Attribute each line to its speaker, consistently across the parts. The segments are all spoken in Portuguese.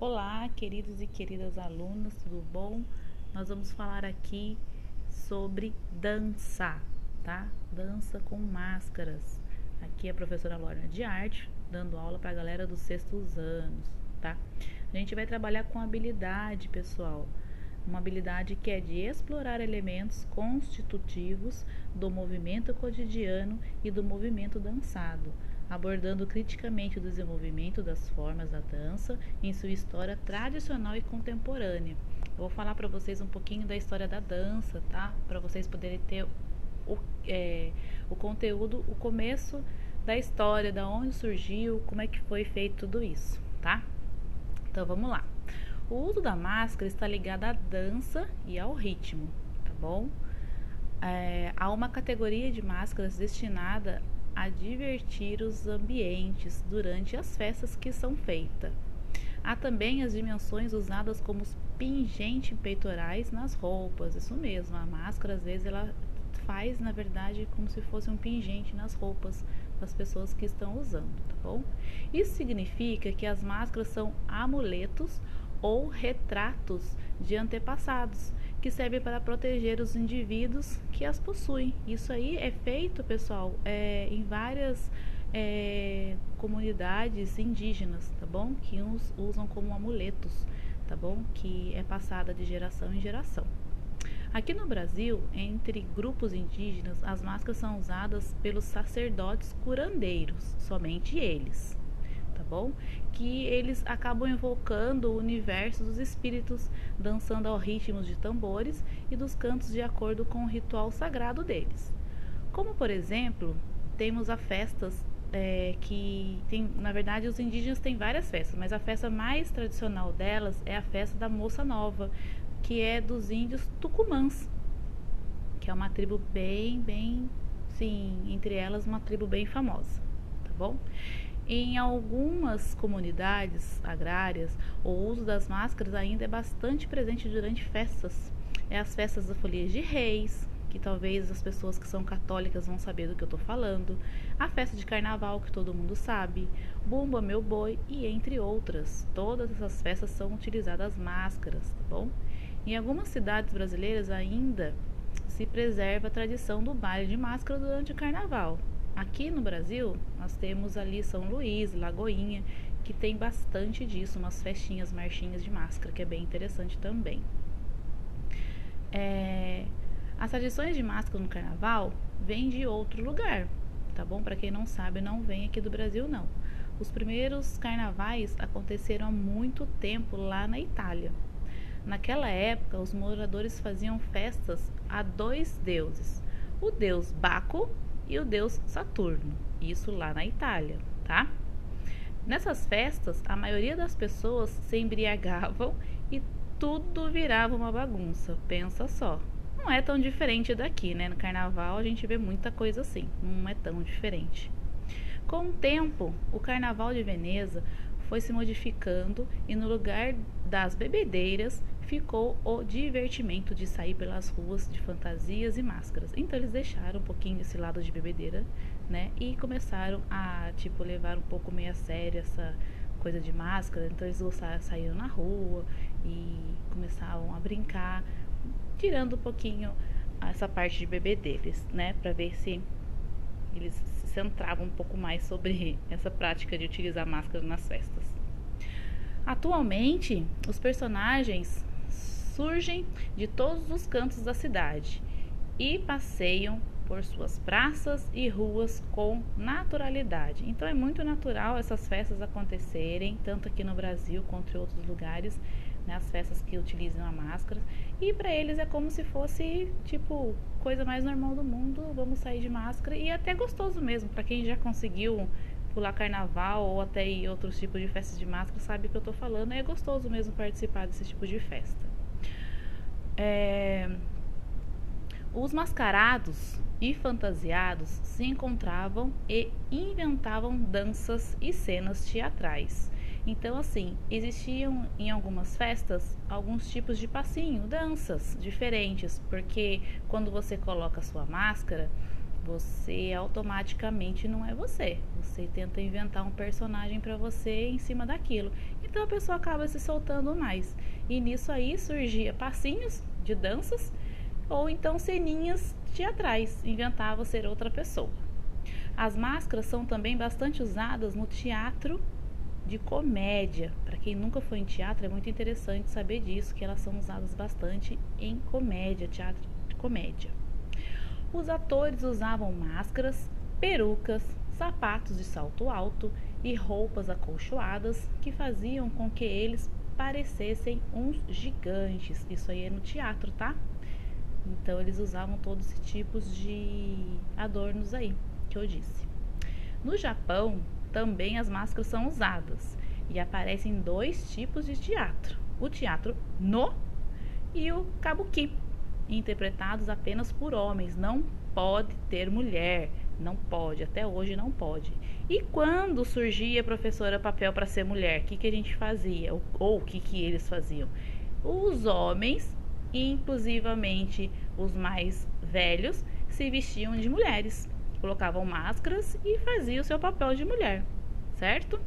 Speaker 1: Olá, queridos e queridas alunas, tudo bom? Nós vamos falar aqui sobre dança, tá? Dança com máscaras. Aqui é a professora Lorna de Arte, dando aula para a galera dos sextos anos, tá? A gente vai trabalhar com habilidade, pessoal. Uma habilidade que é de explorar elementos constitutivos do movimento cotidiano e do movimento dançado abordando criticamente o desenvolvimento das formas da dança em sua história tradicional e contemporânea. Eu vou falar para vocês um pouquinho da história da dança, tá? Para vocês poderem ter o, é, o conteúdo, o começo da história, da onde surgiu, como é que foi feito tudo isso, tá? Então vamos lá. O uso da máscara está ligado à dança e ao ritmo, tá bom? É, há uma categoria de máscaras destinada a divertir os ambientes durante as festas que são feitas. Há também as dimensões usadas como pingente peitorais nas roupas, isso mesmo, a máscara às vezes ela faz na verdade como se fosse um pingente nas roupas das pessoas que estão usando, tá bom? Isso significa que as máscaras são amuletos ou retratos de antepassados que servem para proteger os indivíduos que as possuem. Isso aí é feito, pessoal, é, em várias é, comunidades indígenas, tá bom? Que uns usam como amuletos, tá bom? Que é passada de geração em geração. Aqui no Brasil, entre grupos indígenas, as máscaras são usadas pelos sacerdotes curandeiros, somente eles bom? Que eles acabam invocando o universo dos espíritos, dançando ao ritmo de tambores e dos cantos de acordo com o ritual sagrado deles. Como, por exemplo, temos as festas é, que tem, na verdade, os indígenas têm várias festas, mas a festa mais tradicional delas é a festa da Moça Nova, que é dos índios tucumãs, que é uma tribo bem, bem, sim, entre elas uma tribo bem famosa, tá bom? Em algumas comunidades agrárias, o uso das máscaras ainda é bastante presente durante festas. É as festas da Folia de Reis, que talvez as pessoas que são católicas vão saber do que eu estou falando, a festa de carnaval, que todo mundo sabe, Bumba Meu Boi e entre outras. Todas essas festas são utilizadas máscaras, tá bom? Em algumas cidades brasileiras ainda se preserva a tradição do baile de máscara durante o carnaval. Aqui no Brasil, nós temos ali São Luís, Lagoinha, que tem bastante disso, umas festinhas, marchinhas de máscara, que é bem interessante também. É, as tradições de máscara no carnaval vêm de outro lugar, tá bom? Para quem não sabe, não vem aqui do Brasil, não. Os primeiros carnavais aconteceram há muito tempo lá na Itália. Naquela época, os moradores faziam festas a dois deuses: o deus Baco e o deus Saturno, isso lá na Itália, tá? Nessas festas, a maioria das pessoas se embriagavam e tudo virava uma bagunça. Pensa só. Não é tão diferente daqui, né? No carnaval a gente vê muita coisa assim, não é tão diferente. Com o tempo, o carnaval de Veneza foi se modificando e no lugar das bebedeiras ficou o divertimento de sair pelas ruas de fantasias e máscaras. Então eles deixaram um pouquinho esse lado de bebedeira, né? E começaram a, tipo, levar um pouco meio a sério essa coisa de máscara. Então eles saíram na rua e começavam a brincar, tirando um pouquinho essa parte de bebê deles, né? Para ver se eles se centravam um pouco mais sobre essa prática de utilizar máscara nas festas. Atualmente, os personagens surgem de todos os cantos da cidade e passeiam por suas praças e ruas com naturalidade. Então é muito natural essas festas acontecerem, tanto aqui no Brasil quanto em outros lugares, né, as festas que utilizam a máscara. E para eles é como se fosse tipo coisa mais normal do mundo, vamos sair de máscara e é até gostoso mesmo para quem já conseguiu pular carnaval ou até ir outros tipos de festas de máscara, sabe o que eu tô falando, é gostoso mesmo participar desse tipo de festa. É, os mascarados e fantasiados se encontravam e inventavam danças e cenas teatrais. Então, assim, existiam em algumas festas alguns tipos de passinho, danças diferentes, porque quando você coloca sua máscara, você automaticamente não é você. Você tenta inventar um personagem para você em cima daquilo. então a pessoa acaba se soltando mais. E nisso aí surgia passinhos de danças ou então ceninhas teatrais, inventava ser outra pessoa. As máscaras são também bastante usadas no teatro de comédia. Para quem nunca foi em teatro, é muito interessante saber disso, que elas são usadas bastante em comédia, teatro de comédia. Os atores usavam máscaras, perucas, sapatos de salto alto e roupas acolchoadas que faziam com que eles parecessem uns gigantes. Isso aí é no teatro, tá? Então eles usavam todos esses tipos de adornos aí que eu disse. No Japão, também as máscaras são usadas e aparecem dois tipos de teatro: o teatro no e o kabuki, interpretados apenas por homens. Não pode ter mulher, não pode, até hoje não pode. E quando surgia, professora, papel para ser mulher, o que, que a gente fazia? Ou o que, que eles faziam? Os homens, inclusivamente os mais velhos, se vestiam de mulheres, colocavam máscaras e faziam o seu papel de mulher, certo?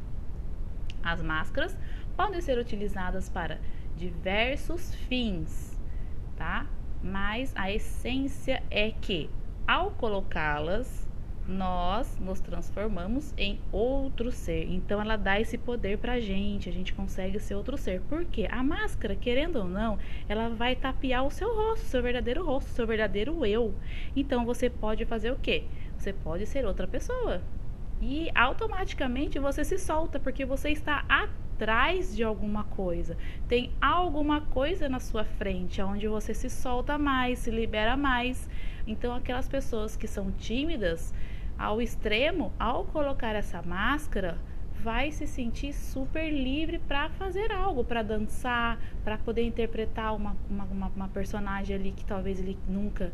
Speaker 1: As máscaras podem ser utilizadas para diversos fins, tá? Mas a essência é que ao colocá-las nós nos transformamos em outro ser. Então ela dá esse poder pra gente, a gente consegue ser outro ser. Por quê? A máscara, querendo ou não, ela vai tapear o seu rosto, seu verdadeiro rosto, seu verdadeiro eu. Então você pode fazer o quê? Você pode ser outra pessoa. E automaticamente você se solta porque você está atrás de alguma coisa. Tem alguma coisa na sua frente onde você se solta mais, se libera mais. Então aquelas pessoas que são tímidas, ao extremo, ao colocar essa máscara, vai se sentir super livre para fazer algo, para dançar, para poder interpretar uma, uma, uma, personagem ali que talvez ele nunca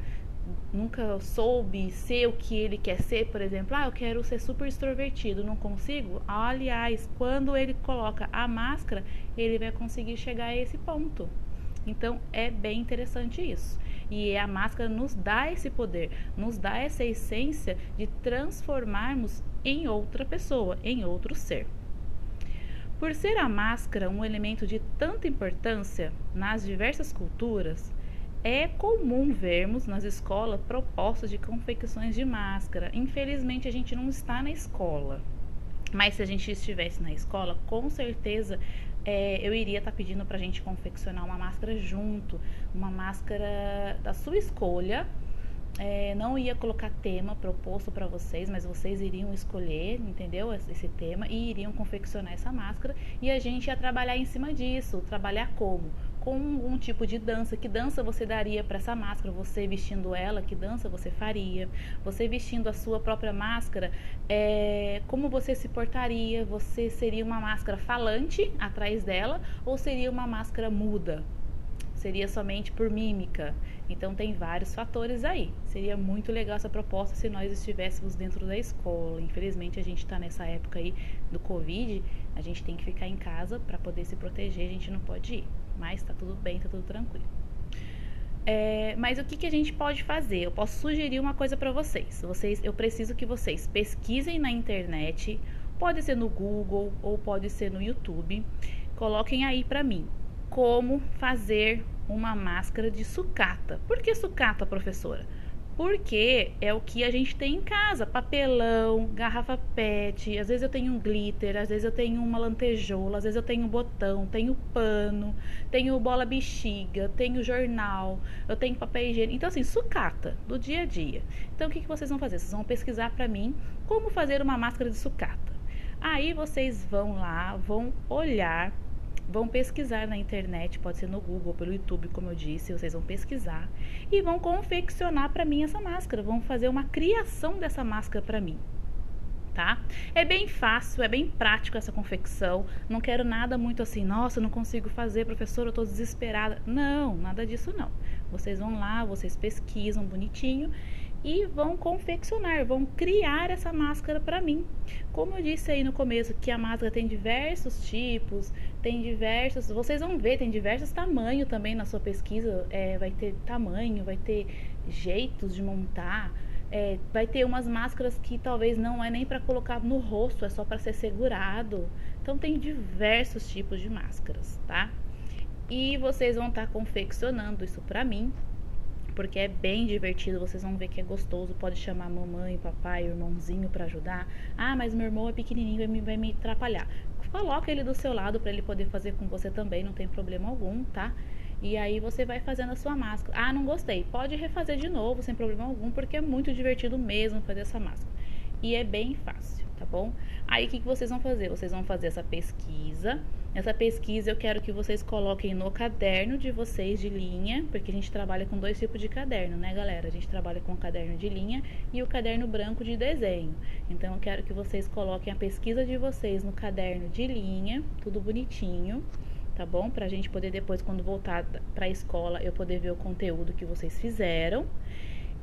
Speaker 1: nunca soube ser o que ele quer ser, por exemplo, ah, eu quero ser super extrovertido, não consigo. Aliás, quando ele coloca a máscara, ele vai conseguir chegar a esse ponto. Então é bem interessante isso. E a máscara nos dá esse poder, nos dá essa essência de transformarmos em outra pessoa, em outro ser. Por ser a máscara um elemento de tanta importância nas diversas culturas, é comum vermos nas escolas propostas de confecções de máscara. Infelizmente, a gente não está na escola. Mas se a gente estivesse na escola, com certeza é, eu iria estar tá pedindo para a gente confeccionar uma máscara junto, uma máscara da sua escolha. É, não ia colocar tema proposto para vocês, mas vocês iriam escolher, entendeu? Esse tema e iriam confeccionar essa máscara e a gente ia trabalhar em cima disso. Trabalhar como? Com um tipo de dança. Que dança você daria para essa máscara? Você vestindo ela, que dança você faria? Você vestindo a sua própria máscara, é, como você se portaria? Você seria uma máscara falante atrás dela ou seria uma máscara muda? Seria somente por mímica? Então tem vários fatores aí. Seria muito legal essa proposta se nós estivéssemos dentro da escola. Infelizmente a gente está nessa época aí do Covid, a gente tem que ficar em casa para poder se proteger, a gente não pode ir. Mas tá tudo bem, tá tudo tranquilo. É, mas o que, que a gente pode fazer? Eu posso sugerir uma coisa para vocês. vocês. Eu preciso que vocês pesquisem na internet, pode ser no Google ou pode ser no YouTube. Coloquem aí para mim como fazer uma máscara de sucata. Por que sucata, professora? Porque é o que a gente tem em casa: papelão, garrafa PET. Às vezes eu tenho um glitter, às vezes eu tenho uma lantejola, às vezes eu tenho um botão, tenho pano, tenho bola bexiga, tenho jornal, eu tenho papel higiênico. Então, assim, sucata do dia a dia. Então, o que, que vocês vão fazer? Vocês vão pesquisar para mim como fazer uma máscara de sucata. Aí vocês vão lá, vão olhar vão pesquisar na internet, pode ser no Google, pelo YouTube, como eu disse, vocês vão pesquisar e vão confeccionar para mim essa máscara, vão fazer uma criação dessa máscara para mim. Tá? É bem fácil, é bem prático essa confecção. Não quero nada muito assim, nossa, não consigo fazer, professor, eu estou desesperada. Não, nada disso não. Vocês vão lá, vocês pesquisam bonitinho e vão confeccionar, vão criar essa máscara para mim. Como eu disse aí no começo, que a máscara tem diversos tipos, tem diversos, vocês vão ver, tem diversos tamanhos também na sua pesquisa. É, vai ter tamanho, vai ter jeitos de montar. É, vai ter umas máscaras que talvez não é nem para colocar no rosto, é só para ser segurado. Então tem diversos tipos de máscaras, tá? E vocês vão estar tá confeccionando isso para mim, porque é bem divertido, vocês vão ver que é gostoso, pode chamar mamãe, papai, irmãozinho para ajudar. Ah, mas meu irmão é pequenininho, me, vai me atrapalhar. Coloca ele do seu lado para ele poder fazer com você também, não tem problema algum, tá? E aí você vai fazendo a sua máscara. Ah, não gostei. Pode refazer de novo, sem problema algum, porque é muito divertido mesmo fazer essa máscara. E é bem fácil, tá bom? Aí o que, que vocês vão fazer? Vocês vão fazer essa pesquisa. Essa pesquisa eu quero que vocês coloquem no caderno de vocês de linha, porque a gente trabalha com dois tipos de caderno, né, galera? A gente trabalha com o caderno de linha e o caderno branco de desenho. Então eu quero que vocês coloquem a pesquisa de vocês no caderno de linha, tudo bonitinho tá bom? Pra gente poder depois, quando voltar pra escola, eu poder ver o conteúdo que vocês fizeram.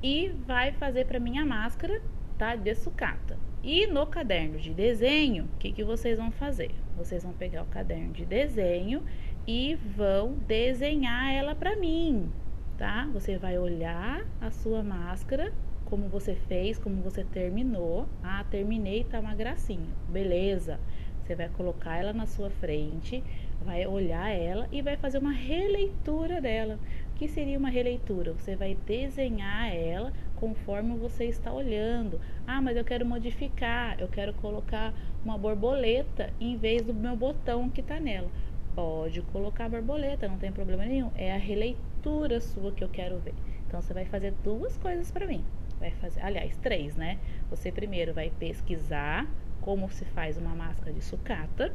Speaker 1: E vai fazer pra mim a máscara, tá? De sucata. E no caderno de desenho, o que, que vocês vão fazer? Vocês vão pegar o caderno de desenho e vão desenhar ela pra mim, tá? Você vai olhar a sua máscara, como você fez, como você terminou. Ah, terminei, tá uma gracinha. Beleza. Você vai colocar ela na sua frente, vai olhar ela e vai fazer uma releitura dela. O que seria uma releitura? Você vai desenhar ela conforme você está olhando. Ah, mas eu quero modificar, eu quero colocar uma borboleta em vez do meu botão que está nela. Pode colocar borboleta, não tem problema nenhum. É a releitura sua que eu quero ver. Então você vai fazer duas coisas para mim. Vai fazer, aliás, três, né? Você primeiro vai pesquisar como se faz uma máscara de sucata.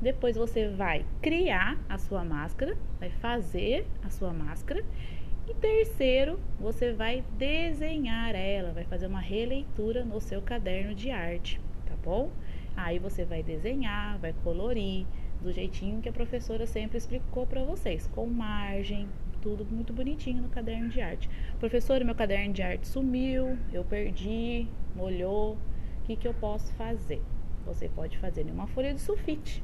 Speaker 1: Depois você vai criar a sua máscara, vai fazer a sua máscara. E terceiro, você vai desenhar ela, vai fazer uma releitura no seu caderno de arte, tá bom? Aí você vai desenhar, vai colorir do jeitinho que a professora sempre explicou para vocês, com margem, tudo muito bonitinho no caderno de arte. Professora, meu caderno de arte sumiu, eu perdi, molhou, que, que eu posso fazer? Você pode fazer em uma folha de sulfite.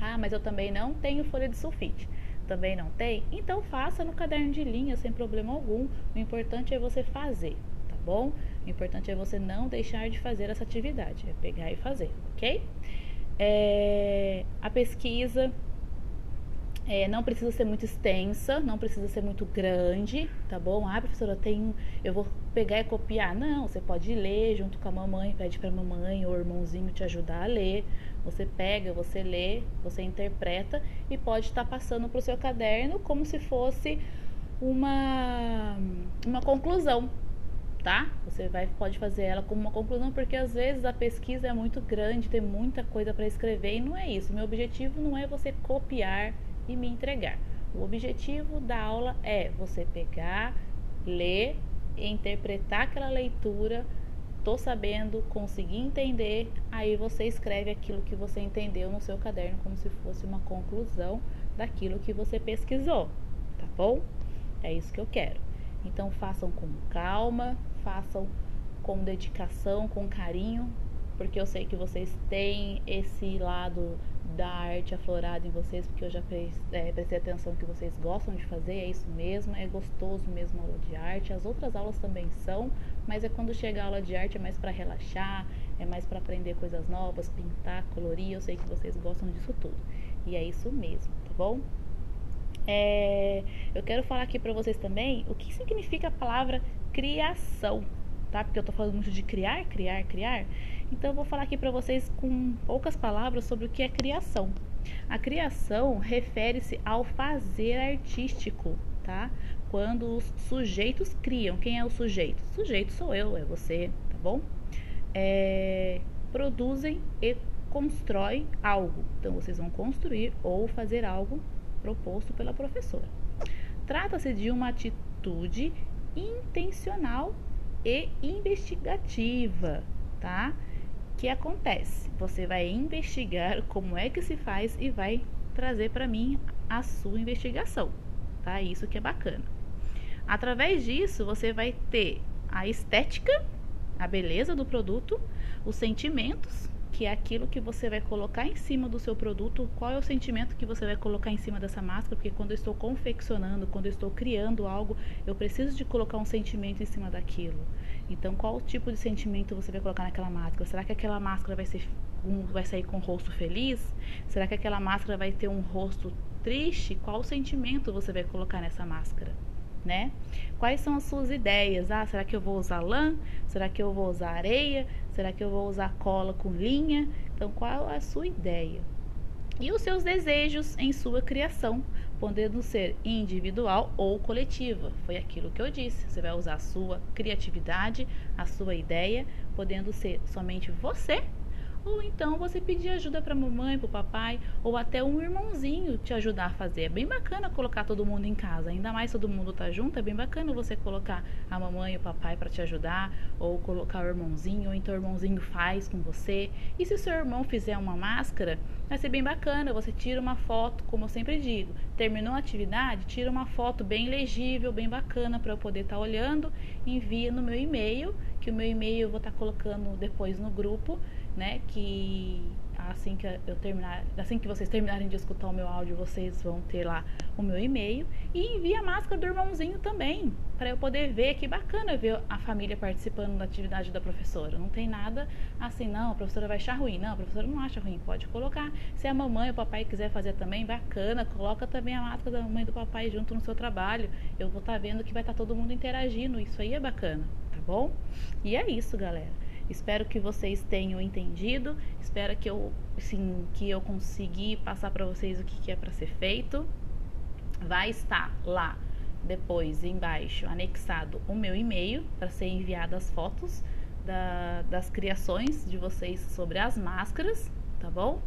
Speaker 1: Ah, mas eu também não tenho folha de sulfite. Também não tem? Então faça no caderno de linha sem problema algum. O importante é você fazer, tá bom? O importante é você não deixar de fazer essa atividade, é pegar e fazer, ok? É, a pesquisa é, não precisa ser muito extensa, não precisa ser muito grande, tá bom? Ah, professora, eu tenho, eu vou pegar e copiar. Não, você pode ler junto com a mamãe, pede para a mamãe ou irmãozinho te ajudar a ler. Você pega, você lê, você interpreta e pode estar passando para o seu caderno como se fosse uma, uma conclusão, tá? Você vai, pode fazer ela como uma conclusão, porque às vezes a pesquisa é muito grande, tem muita coisa para escrever e não é isso. Meu objetivo não é você copiar e me entregar. O objetivo da aula é você pegar, ler, interpretar aquela leitura, tô sabendo, conseguir entender, aí você escreve aquilo que você entendeu no seu caderno como se fosse uma conclusão daquilo que você pesquisou, tá bom? É isso que eu quero. Então façam com calma, façam com dedicação, com carinho, porque eu sei que vocês têm esse lado da arte aflorada em vocês, porque eu já é, prestei atenção que vocês gostam de fazer, é isso mesmo, é gostoso mesmo a aula de arte. As outras aulas também são, mas é quando chega a aula de arte é mais para relaxar, é mais para aprender coisas novas, pintar, colorir. Eu sei que vocês gostam disso tudo. E é isso mesmo, tá bom? É, eu quero falar aqui para vocês também o que significa a palavra criação, tá? Porque eu tô falando muito de criar, criar, criar. Então eu vou falar aqui para vocês com poucas palavras sobre o que é criação. A criação refere-se ao fazer artístico, tá? Quando os sujeitos criam. Quem é o sujeito? O sujeito sou eu, é você, tá bom? É, produzem e constroem algo. Então vocês vão construir ou fazer algo proposto pela professora. Trata-se de uma atitude intencional e investigativa, tá? Que acontece? Você vai investigar como é que se faz e vai trazer para mim a sua investigação, tá? Isso que é bacana. Através disso, você vai ter a estética, a beleza do produto, os sentimentos, que é aquilo que você vai colocar em cima do seu produto, qual é o sentimento que você vai colocar em cima dessa máscara, porque quando eu estou confeccionando, quando eu estou criando algo, eu preciso de colocar um sentimento em cima daquilo. Então, qual tipo de sentimento você vai colocar naquela máscara? Será que aquela máscara vai ser vai sair com o rosto feliz? Será que aquela máscara vai ter um rosto triste? Qual sentimento você vai colocar nessa máscara? Né? Quais são as suas ideias? Ah, será que eu vou usar lã? Será que eu vou usar areia? Será que eu vou usar cola com linha? Então, qual a sua ideia? E os seus desejos em sua criação, podendo ser individual ou coletiva. Foi aquilo que eu disse. Você vai usar a sua criatividade, a sua ideia, podendo ser somente você ou então você pedir ajuda para mamãe, para o papai, ou até um irmãozinho te ajudar a fazer. É bem bacana colocar todo mundo em casa, ainda mais todo mundo tá junto, é bem bacana você colocar a mamãe e o papai para te ajudar, ou colocar o irmãozinho, ou então o irmãozinho faz com você. E se o seu irmão fizer uma máscara, vai ser bem bacana, você tira uma foto, como eu sempre digo, terminou a atividade, tira uma foto bem legível, bem bacana para eu poder estar tá olhando, envia no meu e-mail, que o meu e-mail eu vou estar tá colocando depois no grupo né? Que assim que eu terminar, assim que vocês terminarem de escutar o meu áudio, vocês vão ter lá o meu e-mail e envia a máscara do irmãozinho também, para eu poder ver que bacana ver a família participando da atividade da professora. Não tem nada assim, não, a professora vai achar ruim. Não, a professora não acha ruim, pode colocar. Se a mamãe ou o papai quiser fazer também, bacana, coloca também a máscara da mamãe e do papai junto no seu trabalho. Eu vou estar tá vendo que vai estar tá todo mundo interagindo, isso aí é bacana, tá bom? E é isso, galera. Espero que vocês tenham entendido. Espero que eu, sim, que eu consegui passar para vocês o que, que é para ser feito. Vai estar lá depois embaixo anexado o meu e-mail para ser enviado as fotos da, das criações de vocês sobre as máscaras, tá bom?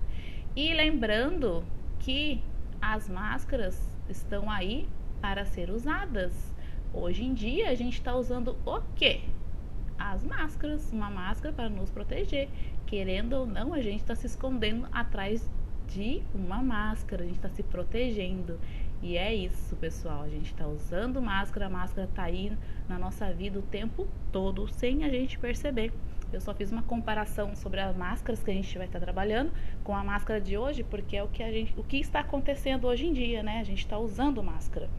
Speaker 1: E lembrando que as máscaras estão aí para ser usadas. Hoje em dia a gente está usando o quê? As máscaras, uma máscara para nos proteger. Querendo ou não, a gente está se escondendo atrás de uma máscara, a gente está se protegendo. E é isso, pessoal. A gente está usando máscara, a máscara está aí na nossa vida o tempo todo, sem a gente perceber. Eu só fiz uma comparação sobre as máscaras que a gente vai estar tá trabalhando com a máscara de hoje, porque é o que a gente, o que está acontecendo hoje em dia, né? A gente está usando máscara.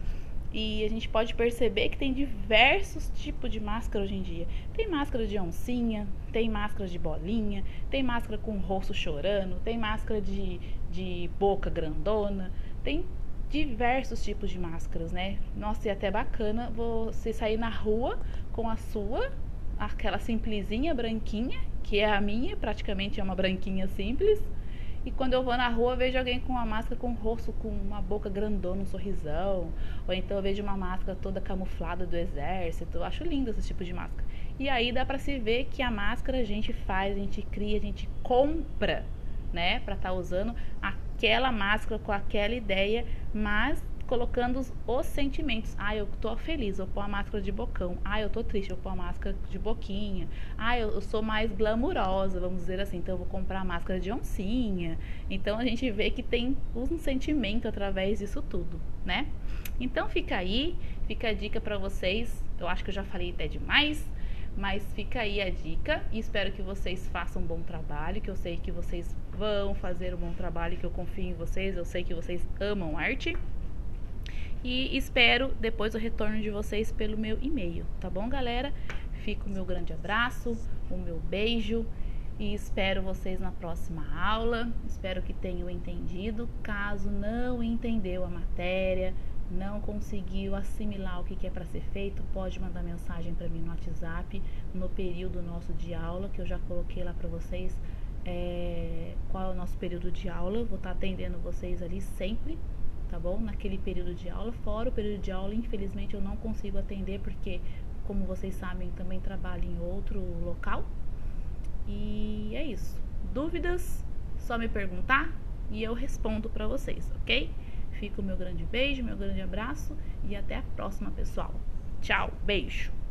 Speaker 1: E a gente pode perceber que tem diversos tipos de máscara hoje em dia. Tem máscara de oncinha, tem máscara de bolinha, tem máscara com rosto chorando, tem máscara de, de boca grandona, tem diversos tipos de máscaras, né? Nossa, e até bacana você sair na rua com a sua, aquela simplesinha branquinha, que é a minha, praticamente é uma branquinha simples e quando eu vou na rua, vejo alguém com uma máscara com o rosto, com uma boca grandona, um sorrisão. Ou então eu vejo uma máscara toda camuflada do exército. Eu acho lindo esse tipo de máscara. E aí dá pra se ver que a máscara a gente faz, a gente cria, a gente compra, né? Pra estar tá usando aquela máscara com aquela ideia, mas colocando os, os, sentimentos. Ah, eu tô feliz, eu pôr a máscara de bocão. Ah, eu tô triste, eu pôr a máscara de boquinha. Ah, eu, eu, sou mais glamurosa, vamos dizer assim, então eu vou comprar a máscara de oncinha. Então a gente vê que tem um sentimento através disso tudo, né? Então fica aí, fica a dica para vocês. Eu acho que eu já falei até demais. Mas fica aí a dica e espero que vocês façam um bom trabalho, que eu sei que vocês vão fazer um bom trabalho, que eu confio em vocês, eu sei que vocês amam arte. E espero depois o retorno de vocês pelo meu e-mail, tá bom, galera? Fica o meu grande abraço, o meu beijo e espero vocês na próxima aula. Espero que tenham entendido. Caso não entendeu a matéria, não conseguiu assimilar o que é para ser feito, pode mandar mensagem para mim no WhatsApp no período nosso de aula, que eu já coloquei lá para vocês é, qual é o nosso período de aula. Vou estar tá atendendo vocês ali sempre, tá bom? Naquele período de aula. Fora o período de aula, infelizmente eu não consigo atender porque, como vocês sabem, também trabalho em outro local. E é isso. Dúvidas? Só me perguntar e eu respondo para vocês, ok? Fica o meu grande beijo, meu grande abraço e até a próxima, pessoal. Tchau, beijo!